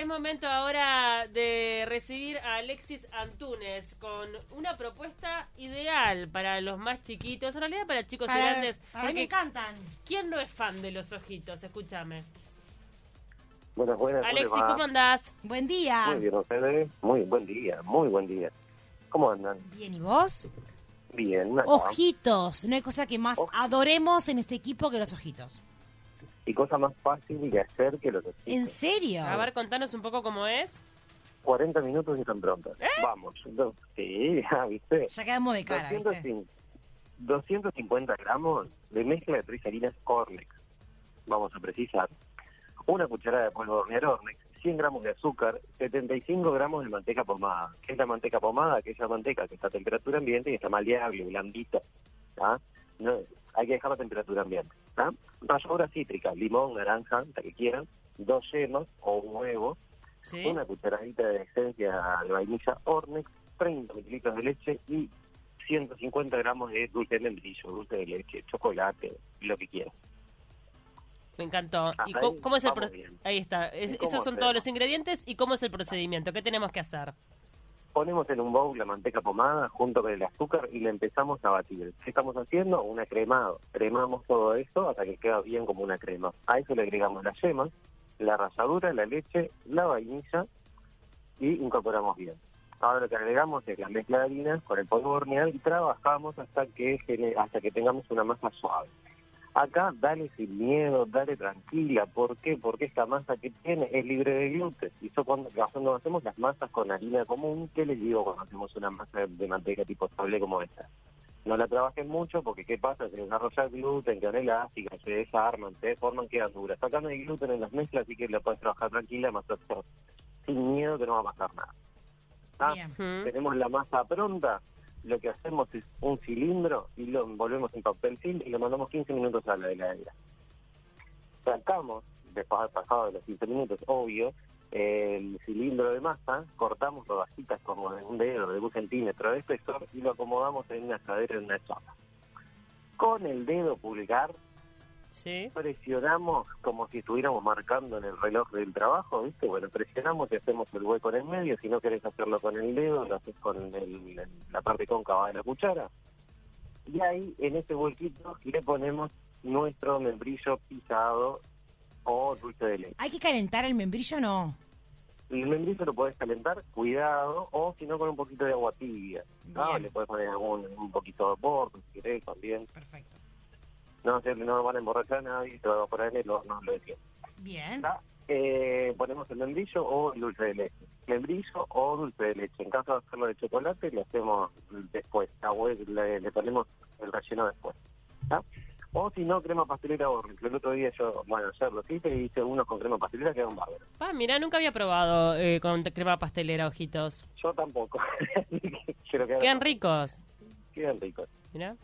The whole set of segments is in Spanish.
es momento ahora de recibir a Alexis Antunes con una propuesta ideal para los más chiquitos, en realidad para chicos y grandes. a mí me encantan. ¿Quién no es fan de los ojitos? Escúchame. Buenas, buenas. ¿cómo Alexis, va? ¿cómo andás? Buen día. Muy bien, ustedes. Muy buen día, muy buen día. ¿Cómo andan? Bien, ¿y vos? Bien. Ojitos. No hay cosa que más Ojitos. adoremos en este equipo que los ojitos. Y cosa más fácil de hacer que los ojitos. ¿En serio? A ver, contanos un poco cómo es. 40 minutos y están prontos. ¿Eh? Vamos. Do- sí, ya, ¿viste? Ya quedamos de cara, ¿viste? 250 250 gramos de mezcla de tres harinas Ornex. Vamos a precisar. Una cucharada de polvo de hornear Ornex, 100 gramos de azúcar, 75 gramos de manteca pomada. ¿Qué es la manteca pomada? Aquella manteca que está a temperatura ambiente y está maleable, blandita. ¿tá? No, hay que dejar a temperatura ambiente. ¿tá? Ralladura cítrica, limón, naranja, la que quieran, dos yemas o un huevo, ¿Sí? una cucharadita de esencia de vainilla Ornex, 30 mililitros de leche y 150 gramos de dulce de membrillo, dulce de leche, chocolate, lo que quieras. Me encantó. ¿Y Ahí co- cómo es el pro-. Ahí está. Es- ¿Y esos son todos los ingredientes. ¿Y cómo es el procedimiento? ¿Qué tenemos que hacer? Ponemos en un bowl la manteca pomada junto con el azúcar y le empezamos a batir. ¿Qué estamos haciendo? Un cremado. Cremamos todo eso hasta que queda bien como una crema. A eso le agregamos la yema, la ralladura, la leche, la vainilla y incorporamos bien. Ahora lo que agregamos es la mezcla de harinas con el polvo de hornear y trabajamos hasta que hasta que tengamos una masa suave. Acá dale sin miedo, dale tranquila. ¿Por qué? Porque esta masa que tiene es libre de gluten. Y eso cuando, cuando hacemos las masas con harina común, ¿qué les digo cuando hacemos una masa de manteca tipo sable como esta? No la trabajen mucho porque ¿qué pasa? Se desarrolla gluten, quedan elásticas, se desarman, se deforman, quedan duras. Acá no hay gluten en las mezclas, así que la puedes trabajar tranquila, más sin miedo que no va a pasar nada. ¿Ah? Tenemos la masa pronta, lo que hacemos es un cilindro y lo envolvemos en papel film y lo mandamos 15 minutos a la heladera. Sacamos, después de pasado de los 15 minutos, obvio, el cilindro de masa, cortamos rodajitas como de un dedo, de un centímetro de espesor y lo acomodamos en una asadera, en una chapa. Con el dedo pulgar ¿Sí? presionamos como si estuviéramos marcando en el reloj del trabajo, ¿viste? Bueno, presionamos y hacemos el hueco en el medio. Si no querés hacerlo con el dedo, lo haces con el- la parte cóncava de la cuchara. Y ahí, en ese huequito, le ponemos nuestro membrillo pisado o dulce de leche. ¿Hay que calentar el membrillo o no? El membrillo lo podés calentar, cuidado, o si no, con un poquito de agua tibia. ¿no? Bien. Le podés poner algún, un poquito de vapor, si querés, también. Perfecto. No, no van a emborrachar a nadie, te va a poner en el horno, lo decía. Bien. ¿Está? Eh, ponemos el membrillo o el dulce de leche. Membrillo o dulce de leche. En caso de hacerlo de chocolate, lo hacemos después. Le, le ponemos el relleno después. O si no, crema pastelera o El otro día yo, bueno, ayer lo hice y hice unos con crema pastelera que eran bárbaros. Ah, mira, nunca había probado eh, con crema pastelera, ojitos. Yo tampoco. Quedan ricos. Quedan ricos.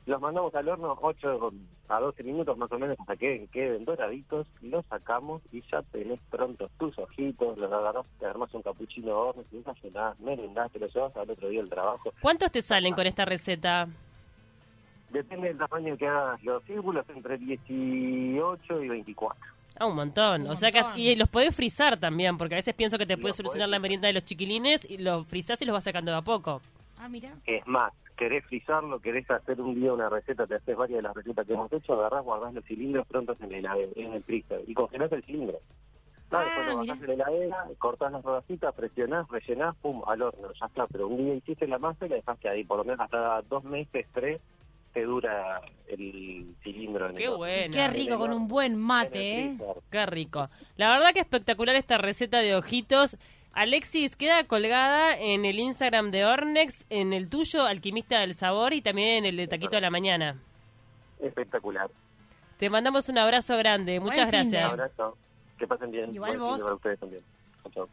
Los mandamos al horno 8 a 12 minutos más o menos hasta que queden doraditos, los sacamos y ya tenés prontos tus ojitos, los agarrás, te armas un capuchino de horno, te desayunás, merendás, te lo llevas al otro día al trabajo. ¿Cuántos te salen con esta receta? Depende del tamaño que hagas los círculos, entre 18 y 24. Ah, un montón. Un o sea que y los podés frizar también, porque a veces pienso que te puede Los solucionar podés la merienda de los chiquilines y los frizás y los vas sacando de a poco. Ah, mira. Es más, querés frizarlo, querés hacer un día una receta, te haces varias de las recetas que hemos hecho, agarrás, guardás los cilindros prontos en el, en el freezer y congelás el cilindro. Ah, después lo bajás en la heladera, cortás las rodajitas, presionás, rellenás, pum, al horno, ya está. Pero un día hiciste la masa y la dejaste ahí, por lo menos hasta dos meses, tres, te dura el cilindro. En Qué el bueno. Qué rico, con un buen En mate, ¿eh? Qué rico. La verdad que espectacular esta receta de ojitos. Alexis, queda colgada en el Instagram de Ornex, en el tuyo, Alquimista del Sabor, y también en el de Taquito de la Mañana. Espectacular. Te mandamos un abrazo grande. Muchas Buen gracias. Abrazo. Que pasen bien. Igual Buen vos. para ustedes también. Chau.